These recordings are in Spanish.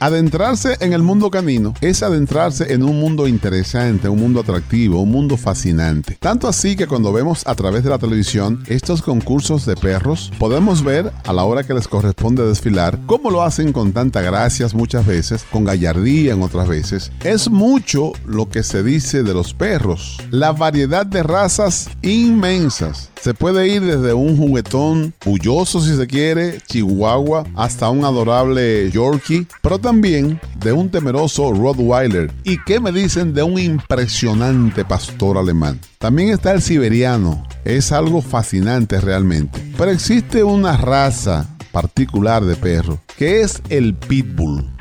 Adentrarse en el mundo canino es adentrarse en un mundo interesante, un mundo atractivo, un mundo fascinante. Tanto así que cuando vemos a través de la televisión estos concursos de perros, podemos ver a la hora que les corresponde desfilar cómo lo hacen con tanta gracia muchas veces, con gallardía en otras veces. Es mucho lo que se dice de los perros. La variedad de razas inmensas. Se puede ir desde un juguetón bulloso si se quiere, chihuahua, hasta un adorable Yorkie, pero también de un temeroso Rottweiler. ¿Y qué me dicen de un impresionante pastor alemán? También está el siberiano. Es algo fascinante realmente. Pero existe una raza particular de perro, que es el pitbull.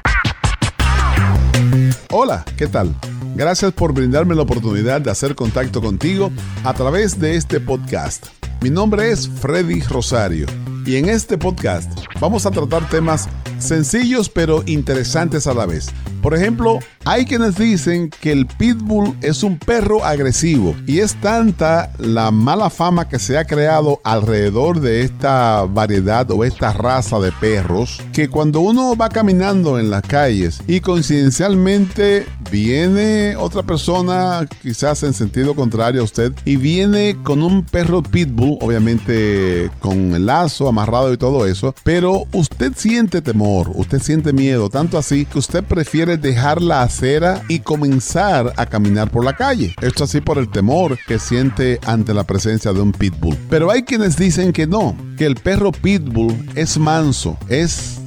Hola, ¿qué tal? Gracias por brindarme la oportunidad de hacer contacto contigo a través de este podcast. Mi nombre es Freddy Rosario y en este podcast vamos a tratar temas sencillos pero interesantes a la vez. Por ejemplo, hay quienes dicen que el pitbull es un perro agresivo y es tanta la mala fama que se ha creado alrededor de esta variedad o esta raza de perros que cuando uno va caminando en las calles y coincidencialmente viene otra persona, quizás en sentido contrario a usted, y viene con un perro pitbull, obviamente con el lazo amarrado y todo eso, pero usted siente temor, usted siente miedo, tanto así que usted prefiere dejar la acera y comenzar a caminar por la calle. Esto así por el temor que siente ante la presencia de un pitbull. Pero hay quienes dicen que no, que el perro pitbull es manso, es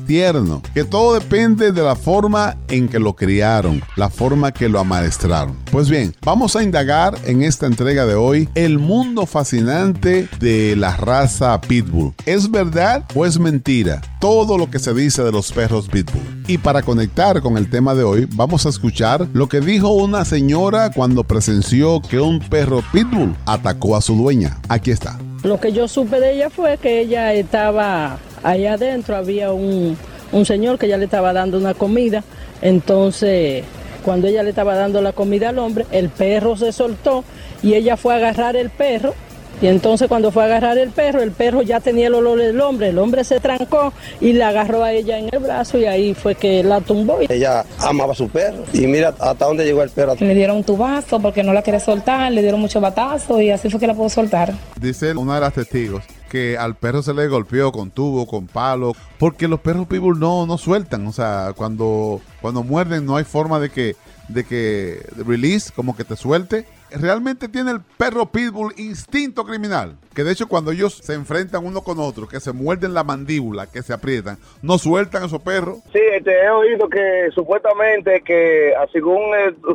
que todo depende de la forma en que lo criaron, la forma que lo amaestraron. Pues bien, vamos a indagar en esta entrega de hoy el mundo fascinante de la raza pitbull. ¿Es verdad o es mentira? Todo lo que se dice de los perros pitbull. Y para conectar con el tema de hoy, vamos a escuchar lo que dijo una señora cuando presenció que un perro pitbull atacó a su dueña. Aquí está. Lo que yo supe de ella fue que ella estaba allá adentro, había un, un señor que ya le estaba dando una comida, entonces cuando ella le estaba dando la comida al hombre, el perro se soltó y ella fue a agarrar el perro y entonces cuando fue a agarrar el perro, el perro ya tenía el olor del hombre, el hombre se trancó y la agarró a ella en el brazo y ahí fue que la tumbó. Ella amaba a su perro y mira hasta dónde llegó el perro. Le dieron un tubazo porque no la quería soltar, le dieron mucho batazo y así fue que la pudo soltar. Dice una de las testigos que al perro se le golpeó con tubo, con palo, porque los perros pitbull no, no sueltan, o sea, cuando, cuando muerden no hay forma de que, de que release, como que te suelte realmente tiene el perro pitbull instinto criminal. Que de hecho cuando ellos se enfrentan uno con otro, que se muerden la mandíbula, que se aprietan, no sueltan a esos perros. Sí, este, he oído que supuestamente que según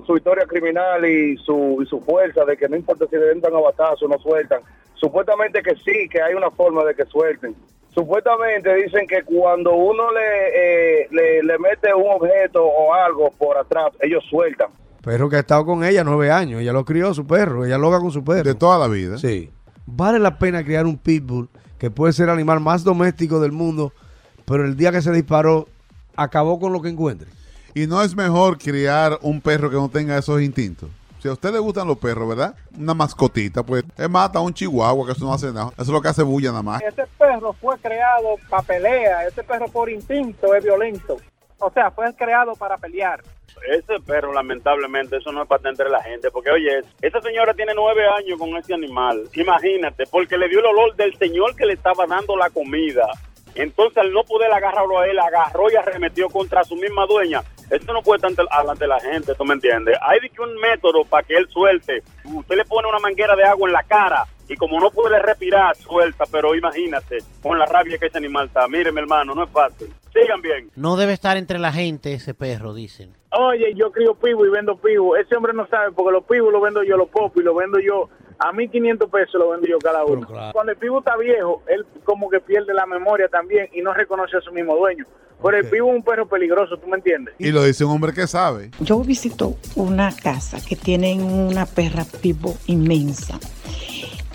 su historia criminal y su, y su fuerza, de que no importa si le entran a batazo, no sueltan. Supuestamente que sí, que hay una forma de que suelten. Supuestamente dicen que cuando uno le, eh, le, le mete un objeto o algo por atrás, ellos sueltan. Perro que ha estado con ella nueve años. Ella lo crió su perro. Ella loga con su perro. De toda la vida. Sí. Vale la pena criar un pitbull, que puede ser el animal más doméstico del mundo, pero el día que se disparó, acabó con lo que encuentre. Y no es mejor criar un perro que no tenga esos instintos. Si a usted le gustan los perros, ¿verdad? Una mascotita, pues es mata a un chihuahua, que eso no hace nada. Eso es lo que hace bulla nada más. Ese perro fue creado para pelea. Ese perro por instinto es violento. O sea, fue creado para pelear ese perro, lamentablemente, eso no es para atender a la gente. Porque, oye, esa señora tiene nueve años con ese animal. Imagínate, porque le dio el olor del señor que le estaba dando la comida. Entonces, al no poder agarrarlo a él, agarró y arremetió contra su misma dueña. Esto no puede estar delante de la gente, ¿tú me entiendes? Hay que un método para que él suelte. Usted le pone una manguera de agua en la cara y como no puede respirar, suelta, pero imagínate, con la rabia que ese animal está. Mire, mi hermano, no es fácil. Sigan bien. No debe estar entre la gente ese perro, dicen. Oye, yo crío pivo y vendo pivo. Ese hombre no sabe porque los pibos los vendo yo, los pop y los vendo yo. A 1500 pesos lo vendo yo cada uno. Cuando el pivo está viejo, él como que pierde la memoria también y no reconoce a su mismo dueño. Pero el pivo es un perro peligroso, ¿tú me entiendes? Y lo dice un hombre que sabe. Yo visito una casa que tiene una perra pivo inmensa.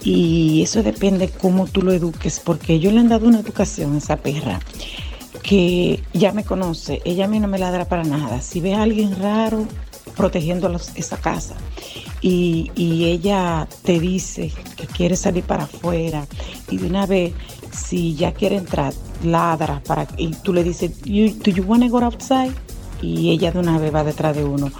Y eso depende cómo tú lo eduques, porque yo le han dado una educación a esa perra que ya me conoce, ella a mí no me ladra para nada. Si ve a alguien raro protegiendo esa casa y, ella te dice que quiere salir para afuera y de una vez, si ya quiere entrar, ladra para y tú le dices, do you want to go outside? y ella de una vez va detrás de uno.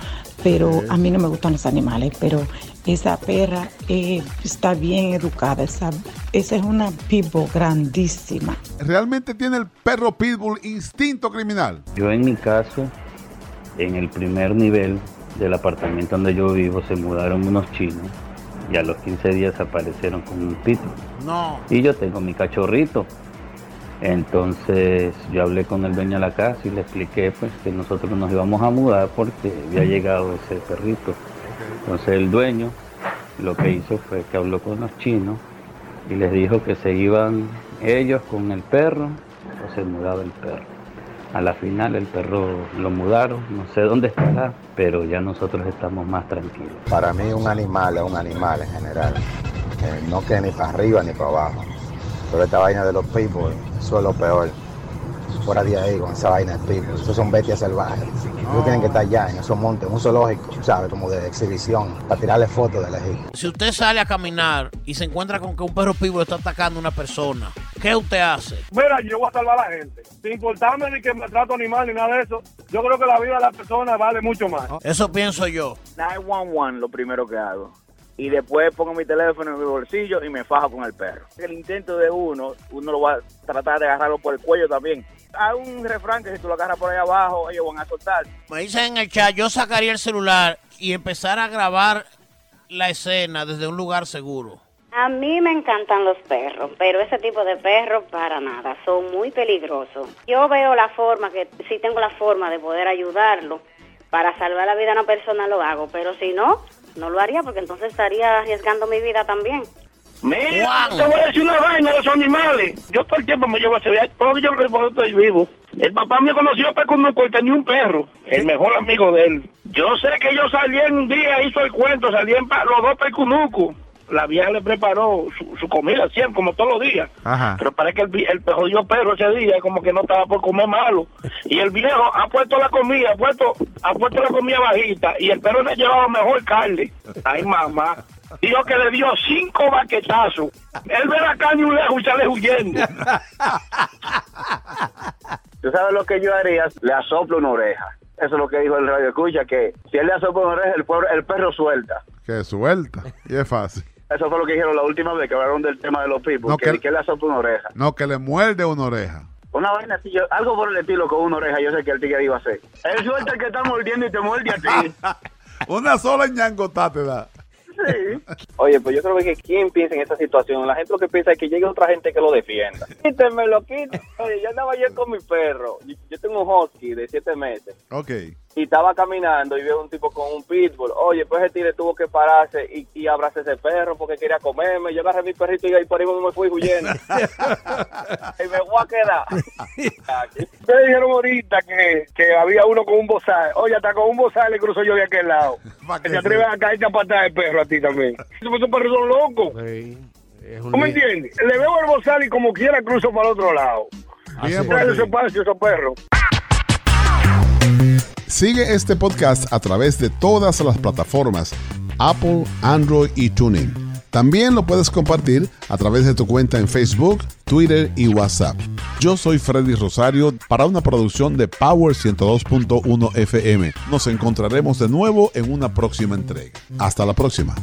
Pero a mí no me gustan los animales, pero esa perra eh, está bien educada. Esa, esa es una pitbull grandísima. ¿Realmente tiene el perro pitbull instinto criminal? Yo en mi caso, en el primer nivel del apartamento donde yo vivo, se mudaron unos chinos y a los 15 días aparecieron con un pitbull. No. Y yo tengo mi cachorrito. Entonces yo hablé con el dueño de la casa y le expliqué pues que nosotros nos íbamos a mudar porque había llegado ese perrito. Entonces el dueño lo que hizo fue que habló con los chinos y les dijo que se iban ellos con el perro o se mudaba el perro. A la final el perro lo mudaron, no sé dónde estará, pero ya nosotros estamos más tranquilos. Para mí un animal es un animal en general, eh, no que ni para arriba ni para abajo. Pero esta vaina de los people, eso es lo peor. Fuera de ahí con esa vaina de people, esos son bestias salvajes. Ellos tienen que estar allá en esos montes, en un zoológico, ¿sabes? Como de exhibición, para tirarle fotos de la gente. Si usted sale a caminar y se encuentra con que un perro pitbull está atacando a una persona, ¿qué usted hace? Mira, yo voy a salvar a la gente. Sin importarme ni que me trato animal ni nada de eso. Yo creo que la vida de la persona vale mucho más. Eso pienso yo. 911 lo primero que hago. Y después pongo mi teléfono en mi bolsillo y me fajo con el perro. El intento de uno, uno lo va a tratar de agarrarlo por el cuello también. Hay un refrán que si tú lo agarras por ahí abajo, ellos van a soltar. Me dicen en el chat, yo sacaría el celular y empezar a grabar la escena desde un lugar seguro. A mí me encantan los perros, pero ese tipo de perros para nada, son muy peligrosos. Yo veo la forma, que si tengo la forma de poder ayudarlo para salvar la vida a una persona, lo hago, pero si no, no lo haría porque entonces estaría arriesgando mi vida también. Mira, te voy a decir una vaina de los animales. Yo todo el tiempo me llevo a ese viaje, todo yo cuando estoy vivo. El papá me conoció a Pecunuco y tenía un perro, el mejor amigo de él. Yo sé que yo salí en un día, hizo el cuento, salí en pa- los dos Pecunucos. La vieja le preparó su, su comida siempre, como todos los días. Ajá. Pero parece que el, el jodido perro ese día como que no estaba por comer malo. Y el viejo ha puesto la comida, ha puesto, ha puesto la comida bajita y el perro le llevaba mejor carne. Ay, mamá. Dijo que le dio cinco baquetazos. Él ve la carne un lejos y sale huyendo. ¿Tú sabes lo que yo haría? Le asoplo una oreja. Eso es lo que dijo el radio escucha, que si él le asopla una oreja, el, pueblo- el perro suelta. Que suelta. Y es fácil. Eso fue lo que dijeron la última vez que hablaron del tema de los people, No, que, que- que le asopla una oreja. No, que le muerde una oreja. Una vaina así, yo- algo por el estilo con una oreja, yo sé que el tigre iba a hacer. Él suelta el que está mordiendo y te muerde a ti. Una sola ñangotá te da. Oye, pues yo creo que quién piensa en esa situación, la gente lo que piensa es que llegue otra gente que lo defienda. Quítemelo, quítemelo. Oye, yo andaba ayer con mi perro, yo, yo tengo un husky de siete meses, Ok. Y estaba caminando y veo un tipo con un pitbull. Oye, pues ese tigre tuvo que pararse y, y abrazar ese perro porque quería comerme. Yo agarré mi perrito y ahí por ahí me fui huyendo. y me voy a quedar. Ustedes dijeron ahorita que, que había uno con un bozal. Oye, hasta con un bozal le cruzo yo de aquel lado. Que se atreve a caerte a patada el perro a ti también. Esos esos perros son locos. ¿Tú me entiendes? Le veo el bozal y como quiera cruzo para el otro lado. Bien por Trae ti. ese espacio, esos perros. Sigue este podcast a través de todas las plataformas Apple, Android y Tuning. También lo puedes compartir a través de tu cuenta en Facebook, Twitter y WhatsApp. Yo soy Freddy Rosario para una producción de Power 102.1 FM. Nos encontraremos de nuevo en una próxima entrega. Hasta la próxima.